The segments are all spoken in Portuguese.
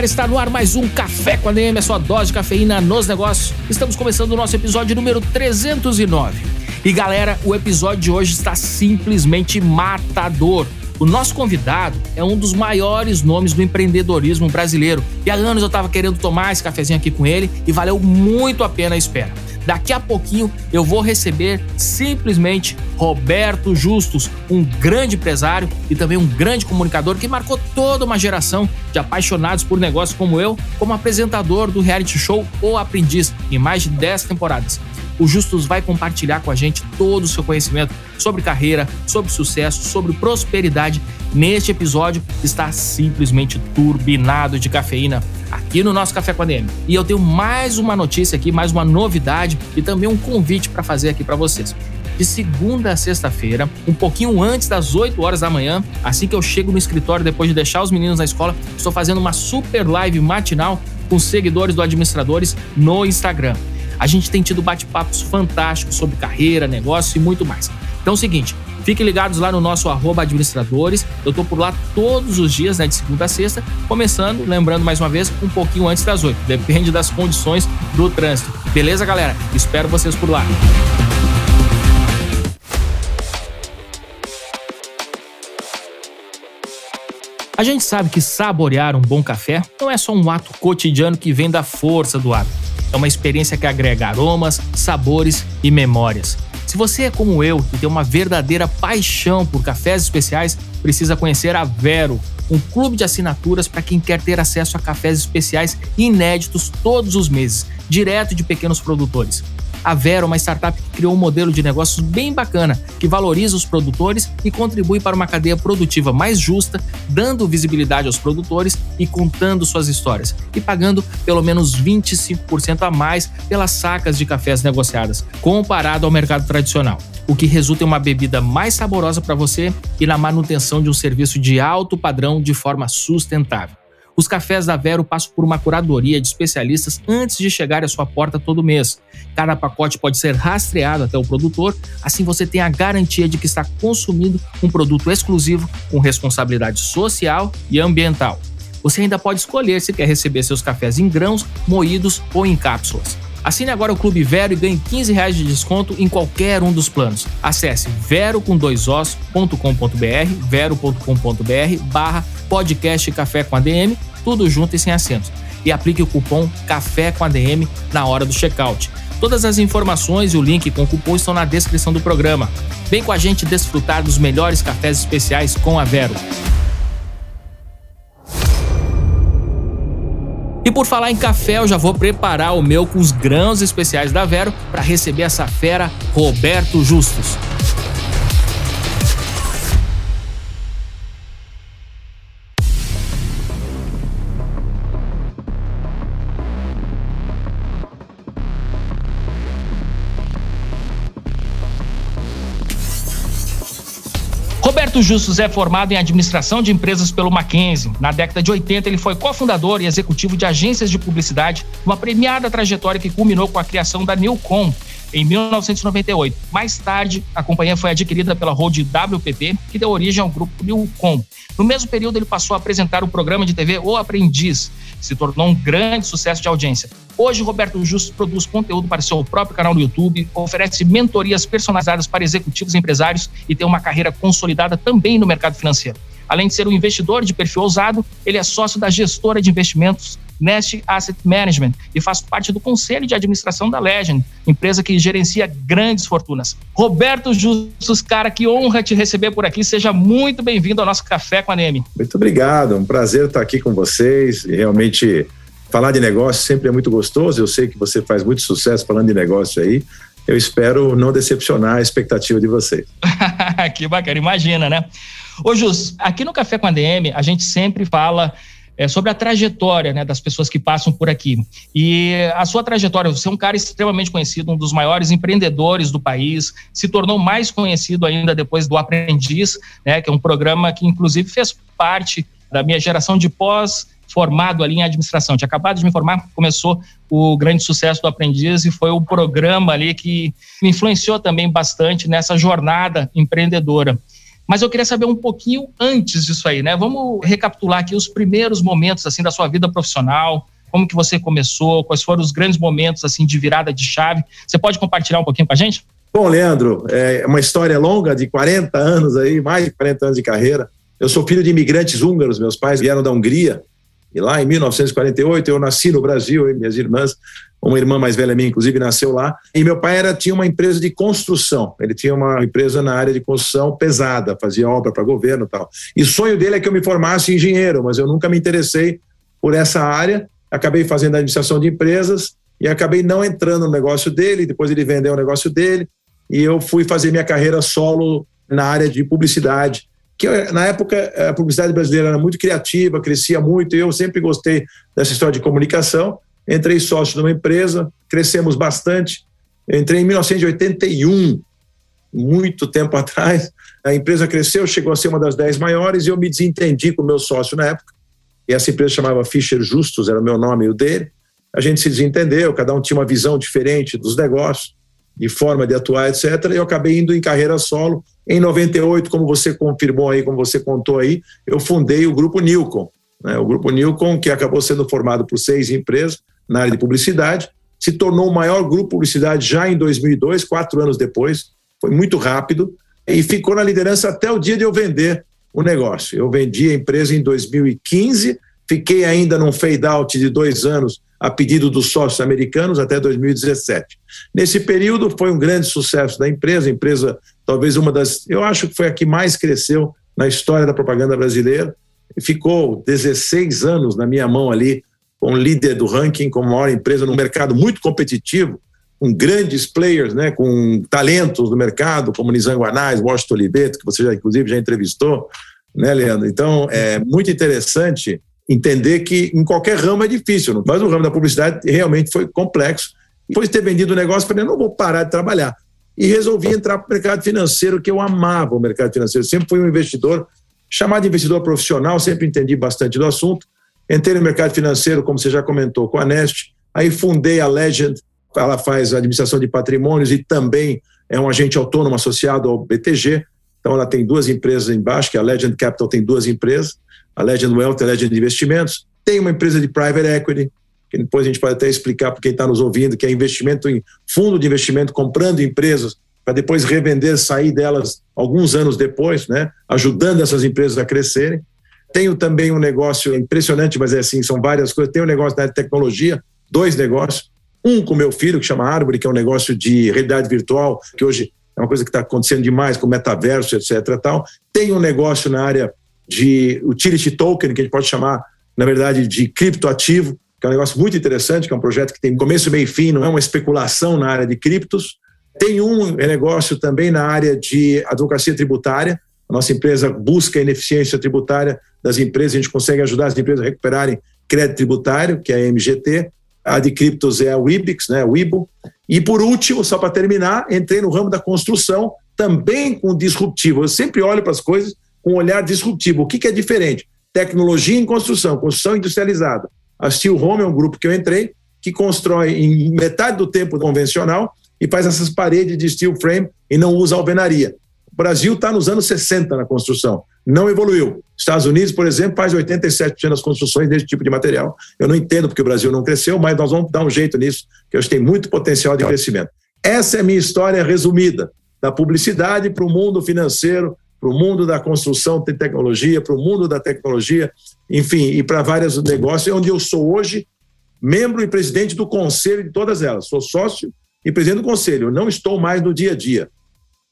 Galera, está no ar mais um Café com a DM, a sua dose de cafeína nos negócios. Estamos começando o nosso episódio número 309. E galera, o episódio de hoje está simplesmente matador. O nosso convidado é um dos maiores nomes do empreendedorismo brasileiro. E há anos eu estava querendo tomar esse cafezinho aqui com ele e valeu muito a pena a espera. Daqui a pouquinho eu vou receber simplesmente Roberto Justus, um grande empresário e também um grande comunicador que marcou toda uma geração de apaixonados por negócios como eu, como apresentador do reality show O Aprendiz em mais de 10 temporadas. O Justus vai compartilhar com a gente todo o seu conhecimento sobre carreira, sobre sucesso, sobre prosperidade. Neste episódio está simplesmente turbinado de cafeína aqui no nosso Café com a DM. E eu tenho mais uma notícia aqui, mais uma novidade e também um convite para fazer aqui para vocês de segunda a sexta-feira, um pouquinho antes das 8 horas da manhã, assim que eu chego no escritório depois de deixar os meninos na escola, estou fazendo uma super live matinal com seguidores do Administradores no Instagram. A gente tem tido bate-papos fantásticos sobre carreira, negócio e muito mais. Então é o seguinte, fiquem ligados lá no nosso administradores. Eu tô por lá todos os dias, né, de segunda a sexta, começando, lembrando mais uma vez, um pouquinho antes das oito. Depende das condições do trânsito. Beleza, galera? Espero vocês por lá. A gente sabe que saborear um bom café não é só um ato cotidiano que vem da força do hábito. É uma experiência que agrega aromas, sabores e memórias. Se você é como eu e tem uma verdadeira paixão por cafés especiais, precisa conhecer a Vero, um clube de assinaturas para quem quer ter acesso a cafés especiais inéditos todos os meses, direto de pequenos produtores. A Vero é uma startup que criou um modelo de negócios bem bacana, que valoriza os produtores e contribui para uma cadeia produtiva mais justa, dando visibilidade aos produtores e contando suas histórias, e pagando pelo menos 25% a mais pelas sacas de cafés negociadas, comparado ao mercado tradicional o que resulta em uma bebida mais saborosa para você e na manutenção de um serviço de alto padrão de forma sustentável. Os cafés da Vero passam por uma curadoria de especialistas antes de chegar à sua porta todo mês. Cada pacote pode ser rastreado até o produtor, assim você tem a garantia de que está consumindo um produto exclusivo com responsabilidade social e ambiental. Você ainda pode escolher se quer receber seus cafés em grãos, moídos ou em cápsulas. Assine agora o Clube Vero e ganhe 15 reais de desconto em qualquer um dos planos. Acesse vero com dois vero.com.br barra podcast Café com ADM tudo junto e sem acentos. E aplique o cupom Café com ADM na hora do checkout. Todas as informações e o link com o cupom estão na descrição do programa. Vem com a gente desfrutar dos melhores cafés especiais com a Vero. E por falar em café, eu já vou preparar o meu com os grãos especiais da Vero para receber essa fera Roberto Justus. Roberto Justus é formado em administração de empresas pelo Mackenzie. Na década de 80, ele foi cofundador e executivo de agências de publicidade, uma premiada trajetória que culminou com a criação da Newcom, em 1998. Mais tarde, a companhia foi adquirida pela Road WPP, que deu origem ao grupo Newcom. No mesmo período, ele passou a apresentar o programa de TV O Aprendiz, se tornou um grande sucesso de audiência. Hoje, Roberto Justo produz conteúdo para seu próprio canal no YouTube, oferece mentorias personalizadas para executivos e empresários e tem uma carreira consolidada também no mercado financeiro. Além de ser um investidor de perfil ousado, ele é sócio da gestora de investimentos Nest Asset Management e faz parte do conselho de administração da Legend, empresa que gerencia grandes fortunas. Roberto Justus, cara, que honra te receber por aqui. Seja muito bem-vindo ao nosso Café com a Neme. Muito obrigado, um prazer estar aqui com vocês. Realmente, falar de negócio sempre é muito gostoso. Eu sei que você faz muito sucesso falando de negócio aí. Eu espero não decepcionar a expectativa de vocês. que bacana, imagina, né? Ô, Jus, aqui no Café com a DM, a gente sempre fala é, sobre a trajetória né, das pessoas que passam por aqui. E a sua trajetória, você é um cara extremamente conhecido, um dos maiores empreendedores do país, se tornou mais conhecido ainda depois do Aprendiz, né, que é um programa que, inclusive, fez parte da minha geração de pós formado ali em administração. Tinha acabado de me formar, começou o grande sucesso do Aprendiz e foi o programa ali que me influenciou também bastante nessa jornada empreendedora. Mas eu queria saber um pouquinho antes disso aí, né? Vamos recapitular aqui os primeiros momentos assim da sua vida profissional, como que você começou, quais foram os grandes momentos assim de virada de chave. Você pode compartilhar um pouquinho com a gente? Bom, Leandro, é uma história longa de 40 anos aí, mais de 40 anos de carreira. Eu sou filho de imigrantes húngaros, meus pais vieram da Hungria. E lá em 1948 eu nasci no Brasil, e minhas irmãs uma irmã mais velha minha, inclusive, nasceu lá. E meu pai era, tinha uma empresa de construção. Ele tinha uma empresa na área de construção pesada, fazia obra para governo e tal. E sonho dele é que eu me formasse engenheiro, mas eu nunca me interessei por essa área. Acabei fazendo administração de empresas e acabei não entrando no negócio dele. Depois ele vendeu o negócio dele e eu fui fazer minha carreira solo na área de publicidade. Que na época a publicidade brasileira era muito criativa, crescia muito, e eu sempre gostei dessa história de comunicação entrei sócio de uma empresa, crescemos bastante. Entrei em 1981, muito tempo atrás. A empresa cresceu, chegou a ser uma das dez maiores e eu me desentendi com o meu sócio na época. E essa empresa chamava Fischer Justus, era o meu nome e o dele. A gente se desentendeu, cada um tinha uma visão diferente dos negócios, de forma de atuar, etc. E eu acabei indo em carreira solo. Em 98, como você confirmou aí, como você contou aí, eu fundei o Grupo Nilcon. Né? O Grupo Nilcon, que acabou sendo formado por seis empresas, na área de publicidade, se tornou o maior grupo de publicidade já em 2002, quatro anos depois, foi muito rápido, e ficou na liderança até o dia de eu vender o negócio. Eu vendi a empresa em 2015, fiquei ainda num fade-out de dois anos a pedido dos sócios americanos até 2017. Nesse período foi um grande sucesso da empresa, empresa talvez uma das, eu acho que foi a que mais cresceu na história da propaganda brasileira, ficou 16 anos na minha mão ali como líder do ranking, como maior empresa no mercado muito competitivo, com grandes players, né, com talentos no mercado, como Nizam Guanais, Washington Oliveto, que você já, inclusive, já entrevistou, né, Leandro? Então, é muito interessante entender que em qualquer ramo é difícil, mas o ramo da publicidade realmente foi complexo. Depois de ter vendido o negócio, falei, não vou parar de trabalhar. E resolvi entrar para o mercado financeiro, que eu amava o mercado financeiro. Sempre fui um investidor, chamado de investidor profissional, sempre entendi bastante do assunto. Entrei no mercado financeiro, como você já comentou, com a Nest. Aí fundei a Legend, ela faz administração de patrimônios e também é um agente autônomo associado ao BTG. Então ela tem duas empresas embaixo, que a Legend Capital tem duas empresas, a Legend Wealth e a Legend Investimentos. Tem uma empresa de private equity, que depois a gente pode até explicar para quem está nos ouvindo, que é investimento em fundo de investimento, comprando empresas para depois revender, sair delas alguns anos depois, né, ajudando essas empresas a crescerem. Tenho também um negócio impressionante, mas é assim, são várias coisas. Tenho um negócio da tecnologia, dois negócios. Um com meu filho, que chama Árvore, que é um negócio de realidade virtual, que hoje é uma coisa que está acontecendo demais com metaverso, etc. Tal. Tem um negócio na área de utility token, que a gente pode chamar, na verdade, de criptoativo, que é um negócio muito interessante, que é um projeto que tem começo, meio e fim, não é uma especulação na área de criptos. Tem um negócio também na área de advocacia tributária, a nossa empresa busca a ineficiência tributária das empresas, a gente consegue ajudar as empresas a recuperarem crédito tributário, que é a MGT. A de criptos é a Wibix, né, a Wibo. E por último, só para terminar, entrei no ramo da construção, também com disruptivo. Eu sempre olho para as coisas com um olhar disruptivo. O que, que é diferente? Tecnologia em construção, construção industrializada. A Steel Home é um grupo que eu entrei, que constrói em metade do tempo convencional e faz essas paredes de steel frame e não usa alvenaria. O Brasil está nos anos 60 na construção, não evoluiu. Estados Unidos, por exemplo, faz 87% das construções desse tipo de material. Eu não entendo porque o Brasil não cresceu, mas nós vamos dar um jeito nisso, que eu acho que tem muito potencial de crescimento. Essa é a minha história resumida, da publicidade para o mundo financeiro, para o mundo da construção de tecnologia, para o mundo da tecnologia, enfim, e para vários negócios, onde eu sou hoje membro e presidente do conselho de todas elas. Sou sócio e presidente do conselho. Eu não estou mais no dia a dia.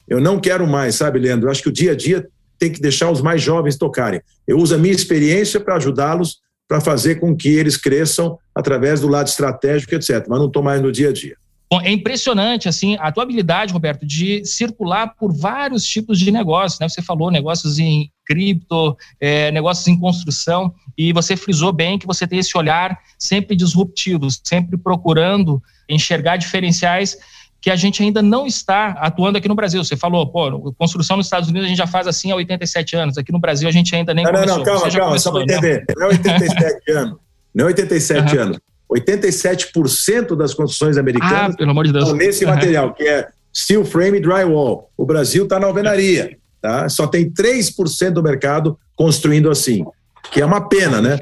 Eu não quero mais, sabe, Leandro? Eu acho que o dia a dia tem que deixar os mais jovens tocarem. Eu uso a minha experiência para ajudá-los, para fazer com que eles cresçam através do lado estratégico, etc. Mas não estou mais no dia a dia. Bom, é impressionante, assim, a tua habilidade, Roberto, de circular por vários tipos de negócios, né? Você falou negócios em cripto, é, negócios em construção, e você frisou bem que você tem esse olhar sempre disruptivo, sempre procurando enxergar diferenciais que a gente ainda não está atuando aqui no Brasil. Você falou, pô, construção nos Estados Unidos a gente já faz assim há 87 anos, aqui no Brasil a gente ainda nem não, começou. Não, não, calma, calma, começou, só para entender. Não é 87 anos, não é 87 uhum. anos. 87% das construções americanas ah, pelo amor de Deus. estão nesse material, que é steel frame e drywall. O Brasil está na alvenaria. Tá? Só tem 3% do mercado construindo assim, que é uma pena, né?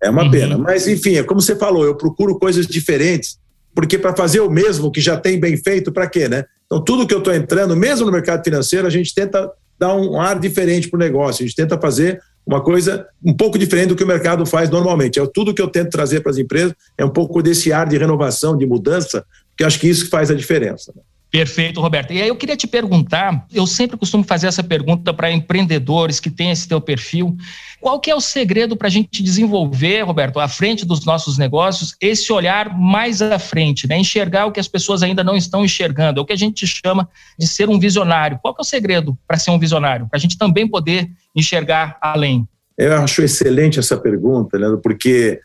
É uma uhum. pena. Mas, enfim, é como você falou, eu procuro coisas diferentes, porque para fazer o mesmo que já tem bem feito, para quê, né? Então, tudo que eu estou entrando, mesmo no mercado financeiro, a gente tenta dar um ar diferente para o negócio, a gente tenta fazer uma coisa um pouco diferente do que o mercado faz normalmente. É tudo que eu tento trazer para as empresas é um pouco desse ar de renovação, de mudança, porque acho que isso que faz a diferença. Né? Perfeito, Roberto. E aí eu queria te perguntar, eu sempre costumo fazer essa pergunta para empreendedores que têm esse teu perfil, qual que é o segredo para a gente desenvolver, Roberto, à frente dos nossos negócios, esse olhar mais à frente, né? enxergar o que as pessoas ainda não estão enxergando, é o que a gente chama de ser um visionário. Qual que é o segredo para ser um visionário? Para a gente também poder enxergar além. Eu acho excelente essa pergunta, Leandro, porque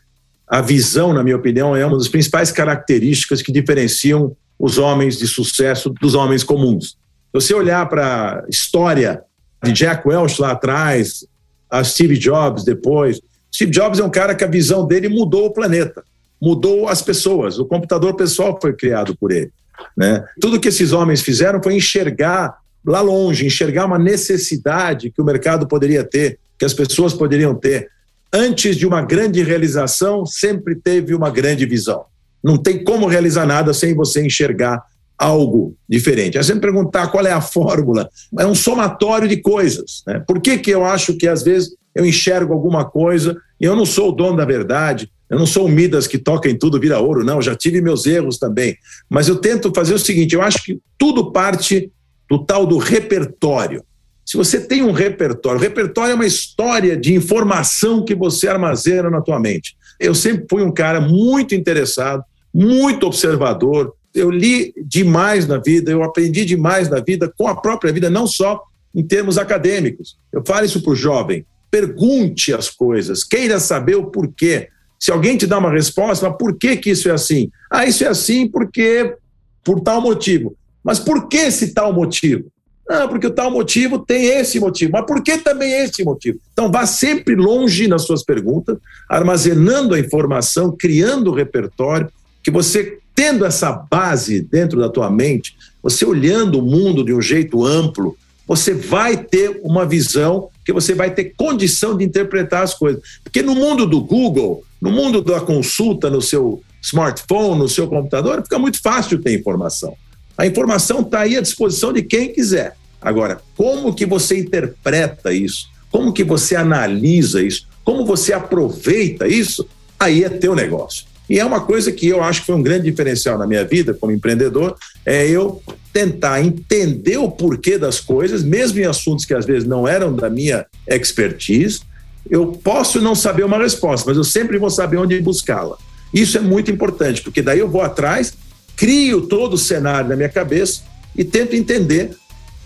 a visão, na minha opinião, é uma das principais características que diferenciam os homens de sucesso dos homens comuns. Se você olhar para a história de Jack Welch lá atrás, a Steve Jobs depois, Steve Jobs é um cara que a visão dele mudou o planeta, mudou as pessoas. O computador pessoal foi criado por ele. Né? Tudo que esses homens fizeram foi enxergar lá longe, enxergar uma necessidade que o mercado poderia ter, que as pessoas poderiam ter. Antes de uma grande realização, sempre teve uma grande visão. Não tem como realizar nada sem você enxergar algo diferente. É sempre perguntar qual é a fórmula. É um somatório de coisas. Né? Por que, que eu acho que às vezes eu enxergo alguma coisa e eu não sou o dono da verdade, eu não sou o Midas que toca em tudo, vira ouro, não, já tive meus erros também. Mas eu tento fazer o seguinte: eu acho que tudo parte do tal do repertório. Se você tem um repertório, o repertório é uma história de informação que você armazena na tua mente. Eu sempre fui um cara muito interessado muito observador. Eu li demais na vida, eu aprendi demais na vida, com a própria vida, não só em termos acadêmicos. Eu falo isso para o jovem. Pergunte as coisas, queira saber o porquê. Se alguém te dá uma resposta, mas por que, que isso é assim? Ah, isso é assim porque por tal motivo. Mas por que esse tal motivo? Ah, porque o tal motivo tem esse motivo. Mas por que também esse motivo? Então, vá sempre longe nas suas perguntas, armazenando a informação, criando o repertório, que você tendo essa base dentro da tua mente, você olhando o mundo de um jeito amplo, você vai ter uma visão que você vai ter condição de interpretar as coisas. Porque no mundo do Google, no mundo da consulta no seu smartphone, no seu computador, fica muito fácil ter informação. A informação está aí à disposição de quem quiser. Agora, como que você interpreta isso? Como que você analisa isso? Como você aproveita isso? Aí é teu negócio. E é uma coisa que eu acho que foi um grande diferencial na minha vida como empreendedor, é eu tentar entender o porquê das coisas, mesmo em assuntos que às vezes não eram da minha expertise. Eu posso não saber uma resposta, mas eu sempre vou saber onde buscá-la. Isso é muito importante, porque daí eu vou atrás, crio todo o cenário na minha cabeça e tento entender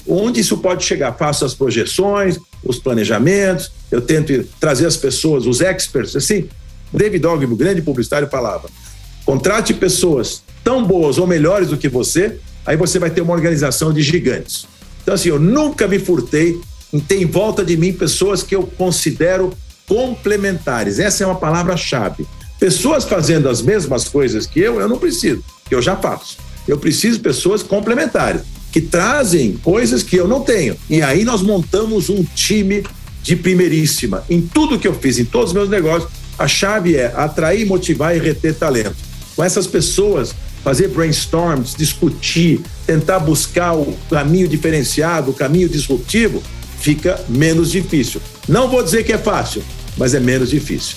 onde isso pode chegar. Faço as projeções, os planejamentos, eu tento trazer as pessoas, os experts, assim, David Ogilvy, grande publicitário, falava: contrate pessoas tão boas ou melhores do que você, aí você vai ter uma organização de gigantes. Então, assim, eu nunca me furtei em ter em volta de mim pessoas que eu considero complementares. Essa é uma palavra-chave. Pessoas fazendo as mesmas coisas que eu, eu não preciso, que eu já faço. Eu preciso de pessoas complementares, que trazem coisas que eu não tenho. E aí nós montamos um time de primeiríssima. Em tudo que eu fiz, em todos os meus negócios, a chave é atrair, motivar e reter talento. Com essas pessoas, fazer brainstorms, discutir, tentar buscar o caminho diferenciado, o caminho disruptivo, fica menos difícil. Não vou dizer que é fácil, mas é menos difícil.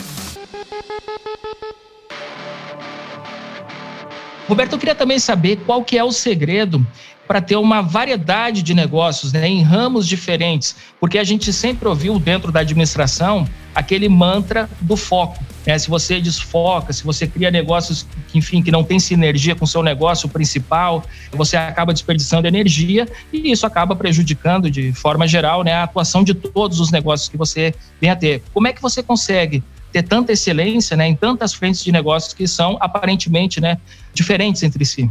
Roberto, eu queria também saber qual que é o segredo para ter uma variedade de negócios né, em ramos diferentes, porque a gente sempre ouviu dentro da administração aquele mantra do foco. né? se você desfoca, se você cria negócios que, enfim, que não tem sinergia com o seu negócio principal, você acaba desperdiçando energia e isso acaba prejudicando, de forma geral, né, a atuação de todos os negócios que você vem a ter. Como é que você consegue ter tanta excelência né, em tantas frentes de negócios que são aparentemente né, diferentes entre si?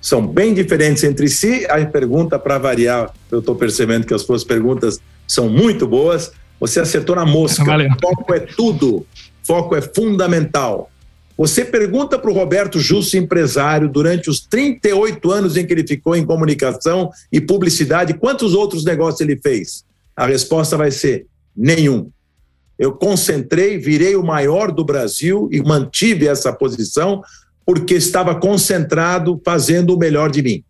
São bem diferentes entre si. A pergunta, para variar, eu estou percebendo que as suas perguntas são muito boas. Você acertou na mosca. Valeu. Foco é tudo. Foco é fundamental. Você pergunta para o Roberto Justo, empresário, durante os 38 anos em que ele ficou em comunicação e publicidade, quantos outros negócios ele fez? A resposta vai ser nenhum. Eu concentrei, virei o maior do Brasil e mantive essa posição porque estava concentrado fazendo o melhor de mim.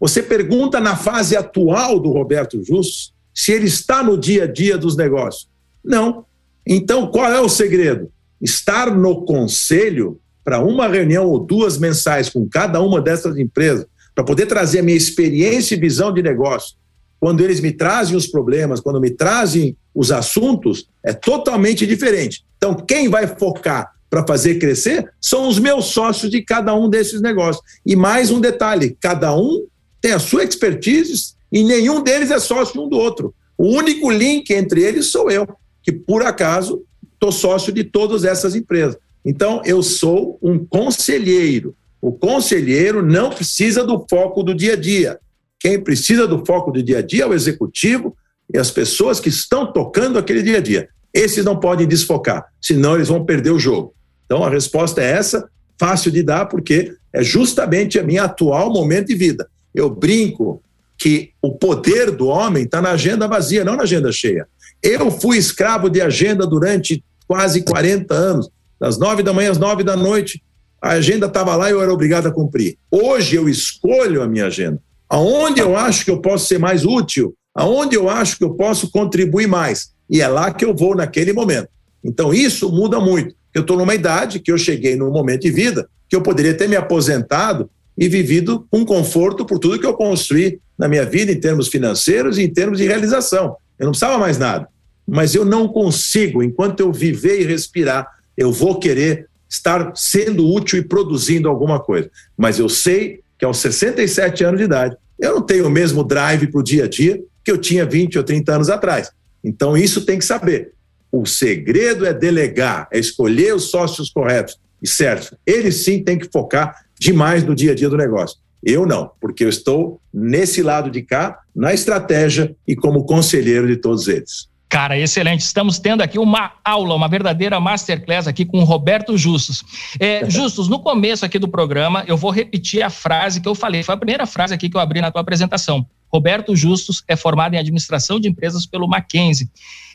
Você pergunta na fase atual do Roberto Justo se ele está no dia a dia dos negócios. Não. Então, qual é o segredo? Estar no conselho para uma reunião ou duas mensais com cada uma dessas empresas, para poder trazer a minha experiência e visão de negócio. Quando eles me trazem os problemas, quando me trazem os assuntos, é totalmente diferente. Então, quem vai focar para fazer crescer são os meus sócios de cada um desses negócios. E mais um detalhe: cada um tem a sua expertise e nenhum deles é sócio um do outro. O único link entre eles sou eu, que por acaso estou sócio de todas essas empresas. Então, eu sou um conselheiro. O conselheiro não precisa do foco do dia a dia. Quem precisa do foco do dia a dia é o executivo e as pessoas que estão tocando aquele dia a dia. Esses não podem desfocar, senão eles vão perder o jogo. Então, a resposta é essa, fácil de dar, porque é justamente a minha atual momento de vida. Eu brinco que o poder do homem está na agenda vazia, não na agenda cheia. Eu fui escravo de agenda durante quase 40 anos, das nove da manhã às nove da noite. A agenda estava lá e eu era obrigado a cumprir. Hoje eu escolho a minha agenda. Aonde eu acho que eu posso ser mais útil, aonde eu acho que eu posso contribuir mais. E é lá que eu vou naquele momento. Então isso muda muito. Eu estou numa idade que eu cheguei num momento de vida que eu poderia ter me aposentado e vivido com conforto por tudo que eu construí na minha vida em termos financeiros e em termos de realização. Eu não precisava mais nada. Mas eu não consigo, enquanto eu viver e respirar, eu vou querer estar sendo útil e produzindo alguma coisa. Mas eu sei que aos 67 anos de idade, eu não tenho o mesmo drive para o dia a dia que eu tinha 20 ou 30 anos atrás. Então, isso tem que saber. O segredo é delegar, é escolher os sócios corretos e certos. Eles sim têm que focar demais no dia a dia do negócio. Eu não, porque eu estou nesse lado de cá, na estratégia e como conselheiro de todos eles. Cara, excelente. Estamos tendo aqui uma aula, uma verdadeira masterclass aqui com o Roberto Justus. É, Justus, no começo aqui do programa, eu vou repetir a frase que eu falei. Foi a primeira frase aqui que eu abri na tua apresentação. Roberto Justus é formado em administração de empresas pelo Mackenzie.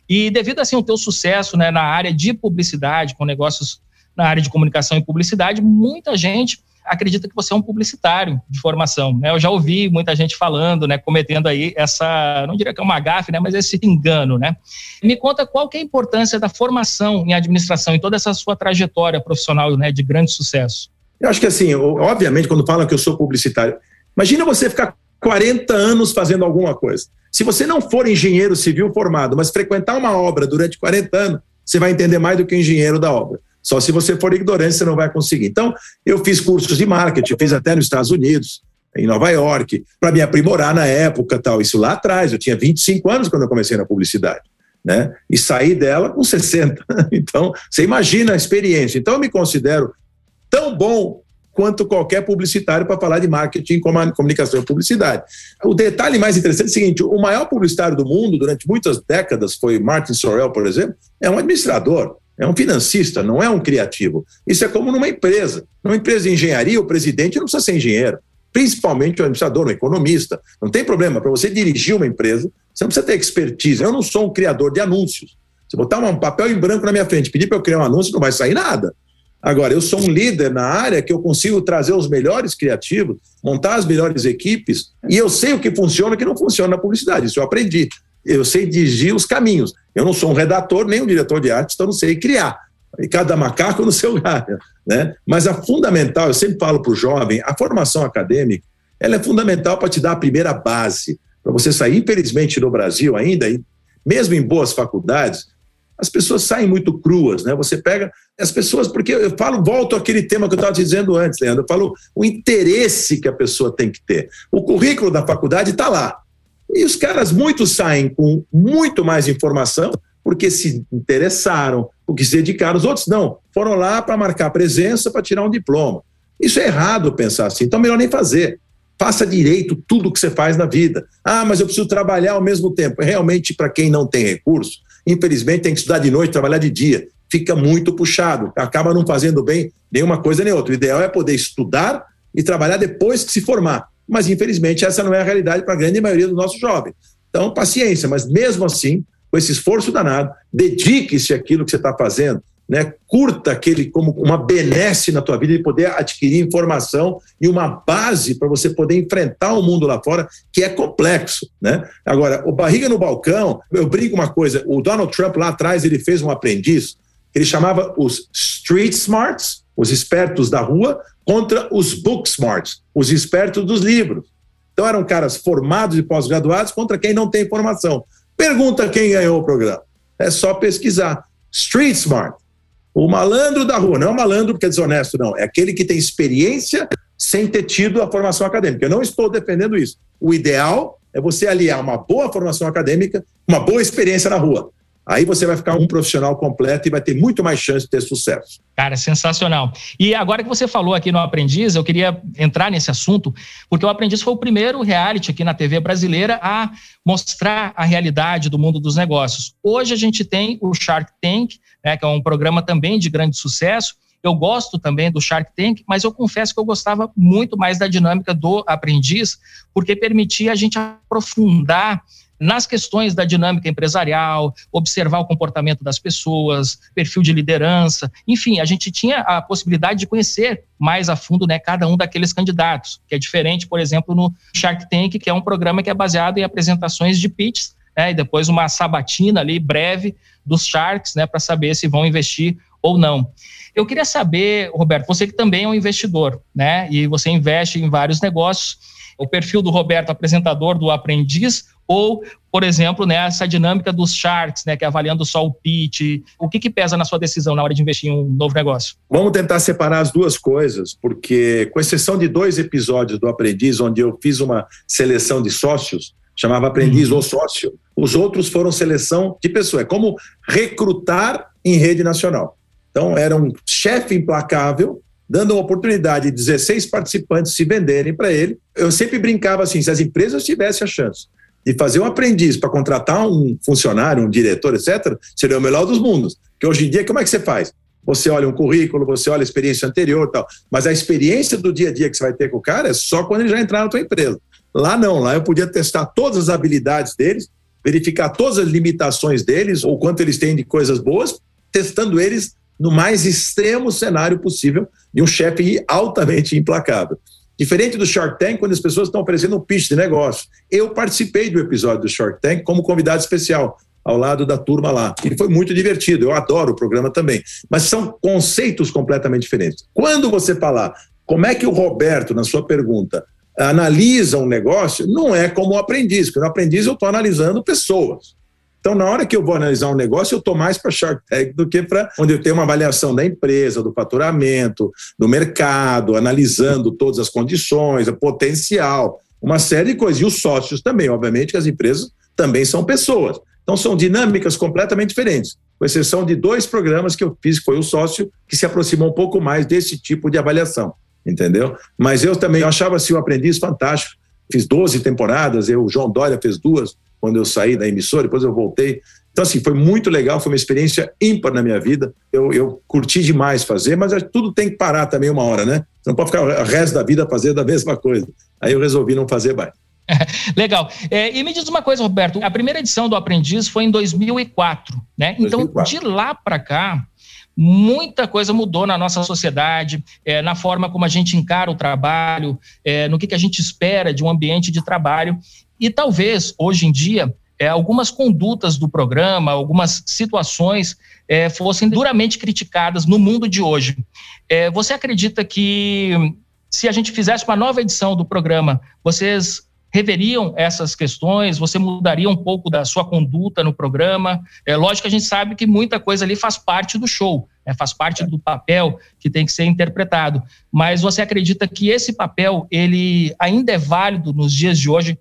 E devido assim ao teu sucesso né, na área de publicidade, com negócios na área de comunicação e publicidade, muita gente acredita que você é um publicitário de formação. Né? Eu já ouvi muita gente falando, né, cometendo aí essa, não diria que é uma gafe, né, mas esse engano. Né? Me conta qual que é a importância da formação em administração em toda essa sua trajetória profissional né, de grande sucesso. Eu acho que assim, obviamente, quando falam que eu sou publicitário, imagina você ficar 40 anos fazendo alguma coisa. Se você não for engenheiro civil formado, mas frequentar uma obra durante 40 anos, você vai entender mais do que o engenheiro da obra. Só se você for ignorante, você não vai conseguir. Então, eu fiz cursos de marketing, fiz até nos Estados Unidos, em Nova York, para me aprimorar na época, tal. Isso lá atrás, eu tinha 25 anos quando eu comecei na publicidade. Né? E saí dela com 60. Então, você imagina a experiência. Então, eu me considero tão bom quanto qualquer publicitário para falar de marketing, comunicação e publicidade. O detalhe mais interessante é o seguinte: o maior publicitário do mundo, durante muitas décadas, foi Martin Sorrell, por exemplo, é um administrador é um financista, não é um criativo. Isso é como numa empresa. Numa empresa de engenharia, o presidente não precisa ser engenheiro, principalmente o administrador, o economista. Não tem problema, para você dirigir uma empresa, você não precisa ter expertise. Eu não sou um criador de anúncios. Se botar um papel em branco na minha frente, pedir para eu criar um anúncio, não vai sair nada. Agora, eu sou um líder na área que eu consigo trazer os melhores criativos, montar as melhores equipes, e eu sei o que funciona e o que não funciona na publicidade. Isso eu aprendi eu sei dirigir os caminhos. Eu não sou um redator nem um diretor de arte, então não sei criar. E cada macaco no seu galho. Né? Mas a fundamental, eu sempre falo para o jovem, a formação acadêmica, ela é fundamental para te dar a primeira base. Para você sair, infelizmente, no Brasil ainda, mesmo em boas faculdades, as pessoas saem muito cruas, né? Você pega As pessoas, porque eu falo, volto àquele tema que eu estava te dizendo antes, Leandro, eu falo o interesse que a pessoa tem que ter. O currículo da faculdade está lá. E os caras, muitos saem com muito mais informação, porque se interessaram, porque se dedicaram. Os outros não, foram lá para marcar presença, para tirar um diploma. Isso é errado pensar assim, então melhor nem fazer. Faça direito tudo que você faz na vida. Ah, mas eu preciso trabalhar ao mesmo tempo. Realmente, para quem não tem recurso, infelizmente tem que estudar de noite, trabalhar de dia. Fica muito puxado, acaba não fazendo bem nenhuma coisa nem outra. O ideal é poder estudar e trabalhar depois que se formar. Mas, infelizmente, essa não é a realidade para a grande maioria dos nossos jovens. Então, paciência, mas mesmo assim, com esse esforço danado, dedique-se àquilo que você está fazendo, né? Curta aquele como uma benesse na tua vida de poder adquirir informação e uma base para você poder enfrentar o mundo lá fora, que é complexo, né? Agora, o barriga no balcão, eu brinco uma coisa, o Donald Trump lá atrás, ele fez um aprendiz, ele chamava os street smarts, os espertos da rua, contra os book smarts, os espertos dos livros. Então eram caras formados e pós-graduados contra quem não tem formação. Pergunta quem ganhou o programa. É só pesquisar. Street Smart. O malandro da rua, não é o malandro porque é desonesto, não. É aquele que tem experiência sem ter tido a formação acadêmica. Eu não estou defendendo isso. O ideal é você aliar uma boa formação acadêmica, uma boa experiência na rua. Aí você vai ficar um profissional completo e vai ter muito mais chance de ter sucesso. Cara, sensacional. E agora que você falou aqui no Aprendiz, eu queria entrar nesse assunto, porque o Aprendiz foi o primeiro reality aqui na TV brasileira a mostrar a realidade do mundo dos negócios. Hoje a gente tem o Shark Tank, né, que é um programa também de grande sucesso. Eu gosto também do Shark Tank, mas eu confesso que eu gostava muito mais da dinâmica do aprendiz, porque permitia a gente aprofundar nas questões da dinâmica empresarial, observar o comportamento das pessoas, perfil de liderança, enfim, a gente tinha a possibilidade de conhecer mais a fundo né, cada um daqueles candidatos, que é diferente, por exemplo, no Shark Tank, que é um programa que é baseado em apresentações de pitches, né, e depois uma sabatina ali breve dos Sharks, né, para saber se vão investir ou não. Eu queria saber, Roberto, você que também é um investidor, né, e você investe em vários negócios, o perfil do Roberto, apresentador do Aprendiz, ou, por exemplo, né, essa dinâmica dos charts, né, que é avaliando só o pitch. O que, que pesa na sua decisão na hora de investir em um novo negócio? Vamos tentar separar as duas coisas, porque, com exceção de dois episódios do Aprendiz, onde eu fiz uma seleção de sócios, chamava Aprendiz uhum. ou Sócio, os outros foram seleção de pessoa. É como recrutar em rede nacional. Então, era um chefe implacável dando uma oportunidade de 16 participantes se venderem para ele. Eu sempre brincava assim: se as empresas tivessem a chance de fazer um aprendiz para contratar um funcionário, um diretor, etc., seria o melhor dos mundos. Porque hoje em dia, como é que você faz? Você olha um currículo, você olha a experiência anterior tal, mas a experiência do dia a dia que você vai ter com o cara é só quando ele já entrar na tua empresa. Lá não, lá eu podia testar todas as habilidades deles, verificar todas as limitações deles, ou quanto eles têm de coisas boas, testando eles no mais extremo cenário possível de um chefe altamente implacável. Diferente do Shark Tank, quando as pessoas estão oferecendo um pitch de negócio. Eu participei do episódio do Shark Tank como convidado especial, ao lado da turma lá. E foi muito divertido, eu adoro o programa também. Mas são conceitos completamente diferentes. Quando você falar como é que o Roberto, na sua pergunta, analisa um negócio, não é como o aprendiz, porque no aprendiz eu estou analisando pessoas. Então, na hora que eu vou analisar um negócio, eu estou mais para Shark Tank do que para onde eu tenho uma avaliação da empresa, do faturamento, do mercado, analisando todas as condições, o potencial, uma série de coisas. E os sócios também, obviamente, que as empresas também são pessoas. Então, são dinâmicas completamente diferentes, com exceção de dois programas que eu fiz, que foi o sócio, que se aproximou um pouco mais desse tipo de avaliação, entendeu? Mas eu também achava assim, o aprendiz fantástico. Fiz 12 temporadas, eu, o João Dória fez duas, quando eu saí da emissora, depois eu voltei. Então, assim, foi muito legal, foi uma experiência ímpar na minha vida. Eu, eu curti demais fazer, mas tudo tem que parar também uma hora, né? Você não pode ficar o resto da vida fazendo a mesma coisa. Aí eu resolvi não fazer mais. Legal. É, e me diz uma coisa, Roberto. A primeira edição do Aprendiz foi em 2004, né? Então, 2004. de lá para cá, muita coisa mudou na nossa sociedade, é, na forma como a gente encara o trabalho, é, no que, que a gente espera de um ambiente de trabalho. E talvez, hoje em dia, é, algumas condutas do programa, algumas situações é, fossem duramente criticadas no mundo de hoje. É, você acredita que se a gente fizesse uma nova edição do programa, vocês reveriam essas questões? Você mudaria um pouco da sua conduta no programa? É lógico que a gente sabe que muita coisa ali faz parte do show, é, faz parte do papel que tem que ser interpretado. Mas você acredita que esse papel ele ainda é válido nos dias de hoje,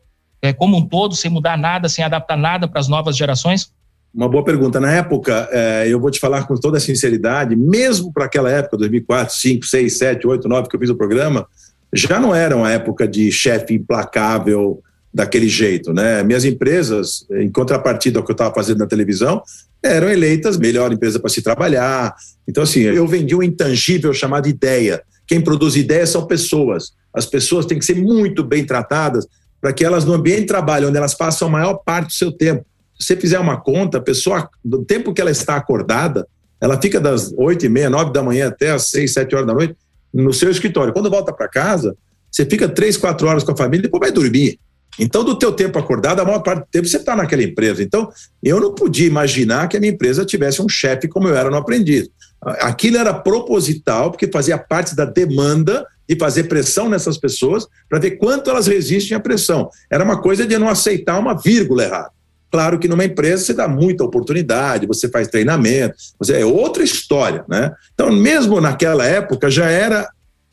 é, como um todo, sem mudar nada, sem adaptar nada para as novas gerações? Uma boa pergunta. Na época, é, eu vou te falar com toda a sinceridade, mesmo para aquela época, 2004, 5, 6, 7, 8, 9, que eu fiz o programa, já não era uma época de chefe implacável daquele jeito, né? Minhas empresas, em contrapartida ao que eu estava fazendo na televisão, eram eleitas melhor empresa para se trabalhar. Então, assim, eu vendi um intangível chamado ideia. Quem produz ideias são pessoas. As pessoas têm que ser muito bem tratadas para que elas, no ambiente de trabalho, onde elas passam a maior parte do seu tempo, se você fizer uma conta, a pessoa, do tempo que ela está acordada, ela fica das oito e meia, nove da manhã até as seis, sete horas da noite no seu escritório. Quando volta para casa, você fica três, quatro horas com a família e depois vai dormir. Então, do teu tempo acordado, a maior parte do tempo você está naquela empresa. Então, eu não podia imaginar que a minha empresa tivesse um chefe como eu era no aprendiz. Aquilo era proposital, porque fazia parte da demanda de fazer pressão nessas pessoas para ver quanto elas resistem à pressão. Era uma coisa de não aceitar uma vírgula errada. Claro que numa empresa você dá muita oportunidade, você faz treinamento, você, é outra história, né? Então, mesmo naquela época, já era,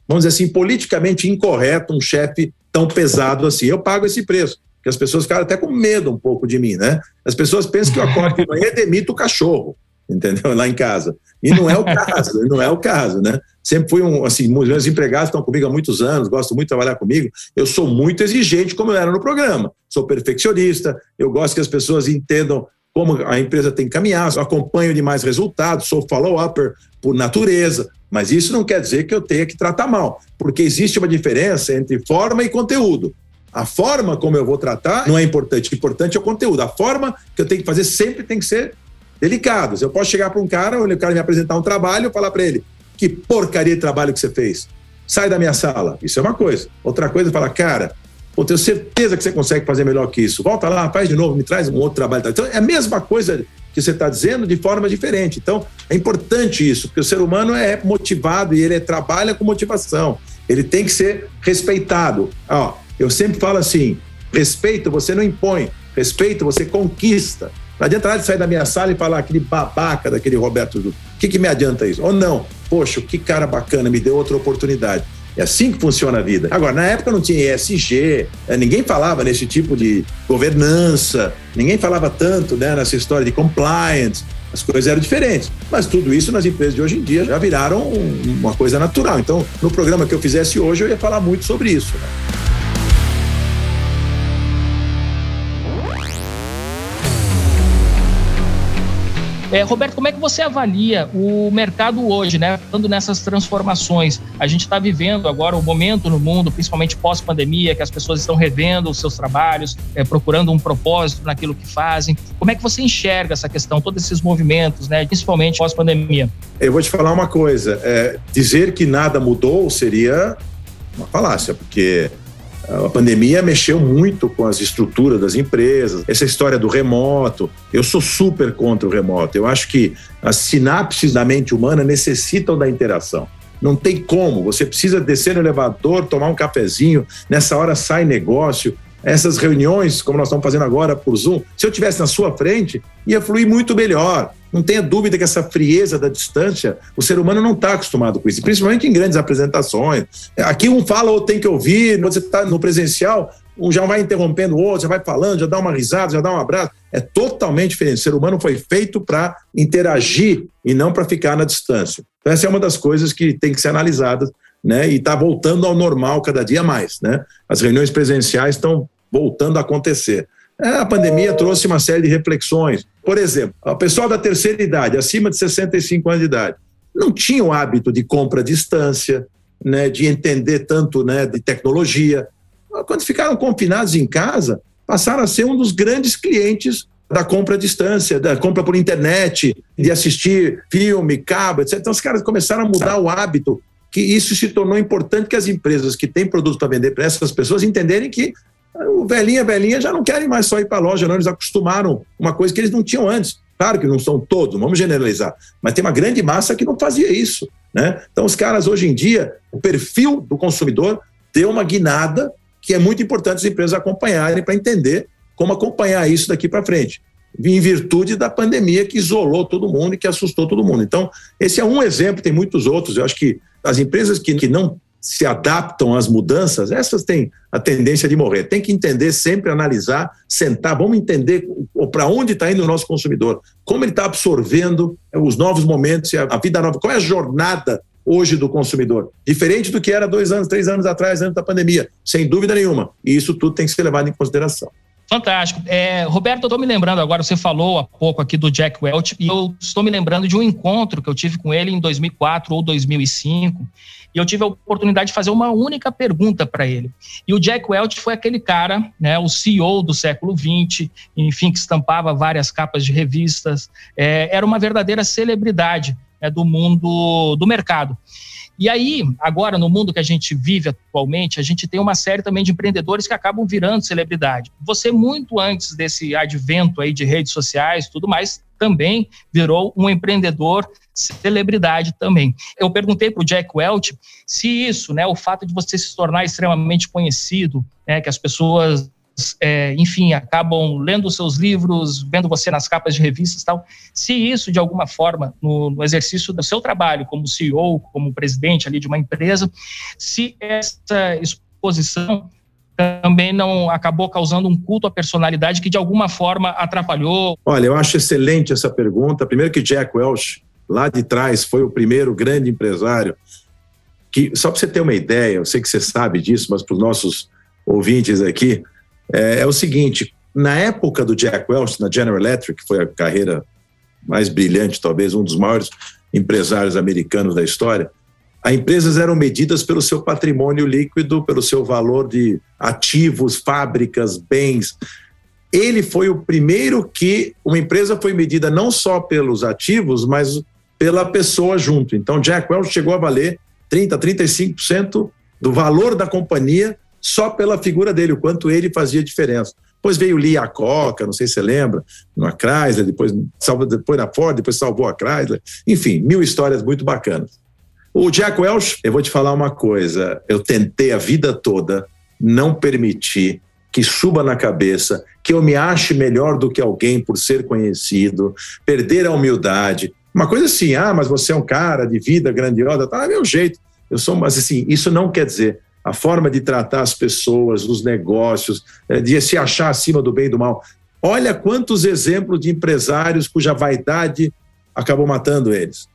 vamos dizer assim, politicamente incorreto um chefe tão pesado assim. Eu pago esse preço, porque as pessoas ficaram até com medo um pouco de mim, né? As pessoas pensam que eu acordo de manhã e demito o cachorro, entendeu? Lá em casa. E não é o caso, não é o caso, né? Sempre fui um, assim, meus empregados estão comigo há muitos anos, gostam muito de trabalhar comigo. Eu sou muito exigente, como eu era no programa. Sou perfeccionista, eu gosto que as pessoas entendam como a empresa tem que caminhar, eu acompanho de mais resultados, sou follow-upper por natureza, mas isso não quer dizer que eu tenha que tratar mal, porque existe uma diferença entre forma e conteúdo. A forma como eu vou tratar não é importante, o importante é o conteúdo. A forma que eu tenho que fazer sempre tem que ser delicado. Eu posso chegar para um cara, o cara me apresentar um trabalho, falar para ele: que porcaria de trabalho que você fez. Sai da minha sala. Isso é uma coisa. Outra coisa é falar, cara, eu tenho certeza que você consegue fazer melhor que isso. Volta lá, faz de novo, me traz um outro trabalho. Então, é a mesma coisa que você está dizendo de forma diferente. Então, é importante isso, porque o ser humano é motivado e ele trabalha com motivação. Ele tem que ser respeitado. Ó, eu sempre falo assim: respeito você não impõe, respeito você conquista. Não adianta nada de sair da minha sala e falar aquele babaca daquele Roberto O que, que me adianta isso? Ou não, poxa, que cara bacana, me deu outra oportunidade. É assim que funciona a vida. Agora, na época não tinha ESG, eh, ninguém falava nesse tipo de governança, ninguém falava tanto né, nessa história de compliance, as coisas eram diferentes. Mas tudo isso nas empresas de hoje em dia já viraram uma coisa natural. Então, no programa que eu fizesse hoje, eu ia falar muito sobre isso. Né? É, Roberto, como é que você avalia o mercado hoje, né? Falando nessas transformações, a gente está vivendo agora o um momento no mundo, principalmente pós-pandemia, que as pessoas estão revendo os seus trabalhos, é, procurando um propósito naquilo que fazem. Como é que você enxerga essa questão, todos esses movimentos, né? Principalmente pós-pandemia? Eu vou te falar uma coisa: é, dizer que nada mudou seria uma falácia, porque a pandemia mexeu muito com as estruturas das empresas, essa história do remoto. Eu sou super contra o remoto. Eu acho que as sinapses da mente humana necessitam da interação. Não tem como. Você precisa descer no elevador, tomar um cafezinho, nessa hora sai negócio. Essas reuniões, como nós estamos fazendo agora por Zoom, se eu tivesse na sua frente, ia fluir muito melhor. Não tenha dúvida que essa frieza da distância, o ser humano não está acostumado com isso, principalmente em grandes apresentações. Aqui um fala ou tem que ouvir, quando você está no presencial, um já vai interrompendo o outro, já vai falando, já dá uma risada, já dá um abraço. É totalmente diferente. O ser humano foi feito para interagir e não para ficar na distância. Então, essa é uma das coisas que tem que ser analisadas, né? E está voltando ao normal cada dia mais, né? As reuniões presenciais estão voltando a acontecer. É, a pandemia trouxe uma série de reflexões. Por exemplo, o pessoal da terceira idade, acima de 65 anos de idade, não tinha o hábito de compra à distância, né, de entender tanto né, de tecnologia. Quando ficaram confinados em casa, passaram a ser um dos grandes clientes da compra à distância, da compra por internet, de assistir filme, cabo, etc. Então, os caras começaram a mudar o hábito, que isso se tornou importante que as empresas que têm produtos para vender para essas pessoas entenderem que o velhinha, velhinha já não querem mais só ir para a loja, não. Eles acostumaram uma coisa que eles não tinham antes. Claro que não são todos, vamos generalizar, mas tem uma grande massa que não fazia isso. Né? Então, os caras, hoje em dia, o perfil do consumidor deu uma guinada que é muito importante as empresas acompanharem para entender como acompanhar isso daqui para frente. em virtude da pandemia que isolou todo mundo e que assustou todo mundo. Então, esse é um exemplo, tem muitos outros. Eu acho que as empresas que, que não se adaptam às mudanças, essas têm a tendência de morrer. Tem que entender sempre, analisar, sentar, vamos entender para onde está indo o nosso consumidor, como ele está absorvendo os novos momentos, a vida nova, qual é a jornada hoje do consumidor, diferente do que era dois anos, três anos atrás, antes da pandemia, sem dúvida nenhuma. E isso tudo tem que ser levado em consideração. Fantástico. É, Roberto, eu estou me lembrando agora, você falou há pouco aqui do Jack Welch, e eu estou me lembrando de um encontro que eu tive com ele em 2004 ou 2005, e eu tive a oportunidade de fazer uma única pergunta para ele. E o Jack Welch foi aquele cara, né, o CEO do século XX, enfim, que estampava várias capas de revistas, é, era uma verdadeira celebridade é, do mundo do mercado. E aí, agora, no mundo que a gente vive atualmente, a gente tem uma série também de empreendedores que acabam virando celebridade. Você, muito antes desse advento aí de redes sociais tudo mais, também virou um empreendedor celebridade também. Eu perguntei para o Jack Welch se isso, né, o fato de você se tornar extremamente conhecido, né, que as pessoas é, enfim, acabam lendo seus livros, vendo você nas capas de revistas tal. Se isso, de alguma forma, no, no, exercício do seu trabalho como CEO, como presidente ali de uma empresa, se essa exposição também não acabou causando um culto à personalidade que de alguma forma atrapalhou? Olha, eu acho excelente essa pergunta. Primeiro que Jack Welch, lá de trás, foi o primeiro grande empresário que, só para você ter uma ideia, eu sei que você sabe disso, mas para os nossos ouvintes aqui, é, é, o seguinte: na época do Jack Welch, na General Electric, que foi a carreira mais brilhante, talvez um dos maiores empresários americanos da história, as empresas eram medidas pelo seu patrimônio líquido, pelo seu valor de ativos, fábricas, bens. Ele foi o primeiro que uma empresa foi medida não só pelos ativos, mas pela pessoa junto. Então, Jack Welch chegou a valer 30, 35% do valor da companhia só pela figura dele, o quanto ele fazia diferença. Depois veio Lee Coca, não sei se você lembra, na Chrysler, depois, salvou, depois na Ford, depois salvou a Chrysler. Enfim, mil histórias muito bacanas. O Jack Welch, eu vou te falar uma coisa, eu tentei a vida toda não permitir que suba na cabeça, que eu me ache melhor do que alguém por ser conhecido, perder a humildade. Uma coisa assim, ah, mas você é um cara de vida grandiosa, tá, é meu jeito. Eu sou, mas assim, isso não quer dizer a forma de tratar as pessoas, os negócios, eh, de se achar acima do bem e do mal. Olha quantos exemplos de empresários cuja vaidade acabou matando eles.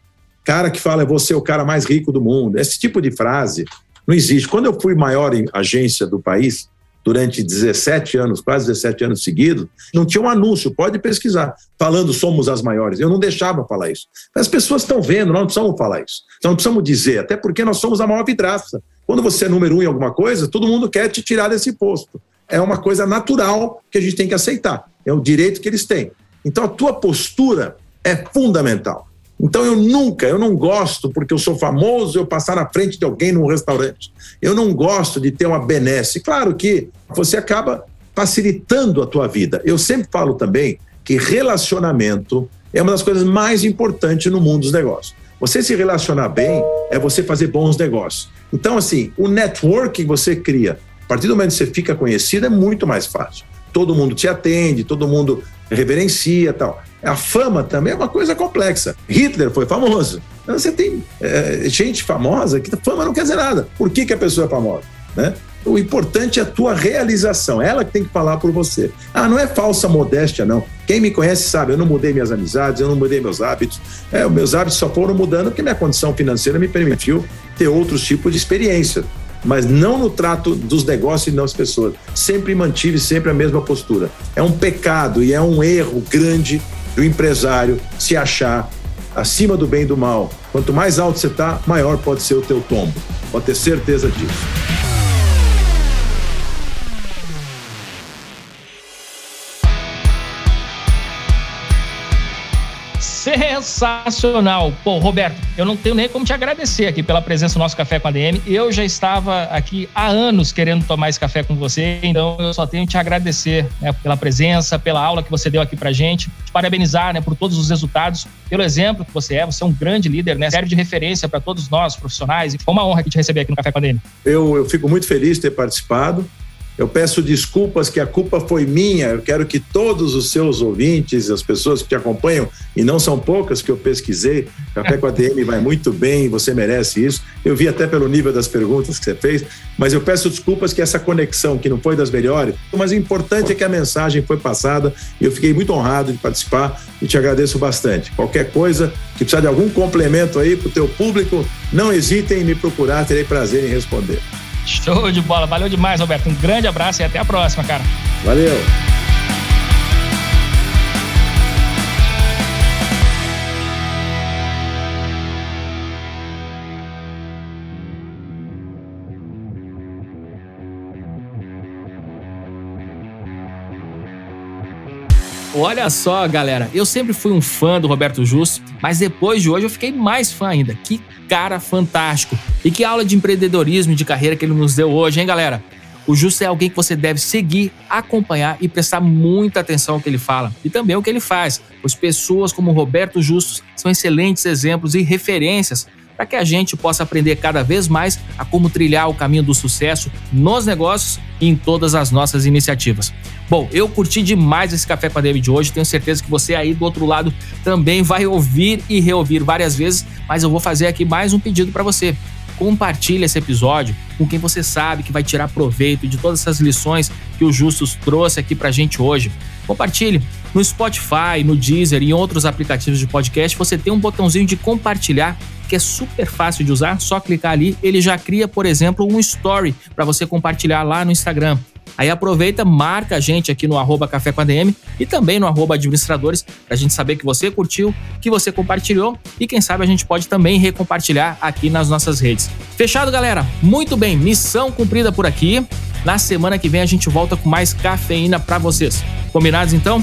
Cara que fala, você é o cara mais rico do mundo. Esse tipo de frase não existe. Quando eu fui maior agência do país, durante 17 anos, quase 17 anos seguidos, não tinha um anúncio, pode pesquisar, falando somos as maiores. Eu não deixava falar isso. As pessoas estão vendo, nós não precisamos falar isso. Nós não precisamos dizer, até porque nós somos a maior vidraça. Quando você é número um em alguma coisa, todo mundo quer te tirar desse posto. É uma coisa natural que a gente tem que aceitar. É o direito que eles têm. Então a tua postura é fundamental. Então eu nunca, eu não gosto, porque eu sou famoso, eu passar na frente de alguém num restaurante. Eu não gosto de ter uma benesse. Claro que você acaba facilitando a tua vida. Eu sempre falo também que relacionamento é uma das coisas mais importantes no mundo dos negócios. Você se relacionar bem é você fazer bons negócios. Então, assim, o network que você cria, a partir do momento que você fica conhecido, é muito mais fácil. Todo mundo te atende, todo mundo reverencia tal. A fama também é uma coisa complexa. Hitler foi famoso. Então, você tem é, gente famosa que fama não quer dizer nada. Por que, que a pessoa é famosa? Né? O importante é a tua realização, ela que tem que falar por você. Ah, não é falsa modéstia, não. Quem me conhece sabe, eu não mudei minhas amizades, eu não mudei meus hábitos. É, meus hábitos só foram mudando porque minha condição financeira me permitiu ter outros tipos de experiência. Mas não no trato dos negócios e das pessoas. Sempre mantive sempre a mesma postura. É um pecado e é um erro grande do empresário se achar acima do bem e do mal. Quanto mais alto você está, maior pode ser o teu tombo. Pode ter certeza disso. Sensacional. Pô, Roberto, eu não tenho nem como te agradecer aqui pela presença no nosso Café com a DM. Eu já estava aqui há anos querendo tomar esse café com você, então eu só tenho te agradecer né, pela presença, pela aula que você deu aqui pra gente, te parabenizar né, por todos os resultados, pelo exemplo que você é. Você é um grande líder, né? Serve de referência para todos nós, profissionais. Foi uma honra te receber aqui no Café com a DM. Eu, eu fico muito feliz de ter participado. Eu peço desculpas que a culpa foi minha. Eu quero que todos os seus ouvintes, as pessoas que te acompanham, e não são poucas que eu pesquisei, Café com a DM vai muito bem, você merece isso. Eu vi até pelo nível das perguntas que você fez, mas eu peço desculpas que essa conexão, que não foi das melhores, mas o importante é que a mensagem foi passada e eu fiquei muito honrado de participar e te agradeço bastante. Qualquer coisa, que precisar de algum complemento aí para o teu público, não hesitem em me procurar, terei prazer em responder. Show de bola. Valeu demais, Roberto. Um grande abraço e até a próxima, cara. Valeu. Olha só, galera, eu sempre fui um fã do Roberto Justo, mas depois de hoje eu fiquei mais fã ainda. Que cara fantástico! E que aula de empreendedorismo e de carreira que ele nos deu hoje, hein, galera? O Justo é alguém que você deve seguir, acompanhar e prestar muita atenção ao que ele fala e também ao que ele faz, pois pessoas como Roberto Justus são excelentes exemplos e referências para que a gente possa aprender cada vez mais a como trilhar o caminho do sucesso nos negócios e em todas as nossas iniciativas. Bom, eu curti demais esse Café com a David de hoje, tenho certeza que você aí do outro lado também vai ouvir e reouvir várias vezes, mas eu vou fazer aqui mais um pedido para você. Compartilhe esse episódio com quem você sabe que vai tirar proveito de todas essas lições que o Justus trouxe aqui pra gente hoje. Compartilhe no Spotify, no Deezer e em outros aplicativos de podcast, você tem um botãozinho de compartilhar que é super fácil de usar, só clicar ali, ele já cria, por exemplo, um story para você compartilhar lá no Instagram. Aí aproveita, marca a gente aqui no arroba Café com ADM e também no arroba administradores, pra gente saber que você curtiu, que você compartilhou e quem sabe a gente pode também recompartilhar aqui nas nossas redes. Fechado, galera? Muito bem, missão cumprida por aqui. Na semana que vem a gente volta com mais cafeína para vocês. Combinados então?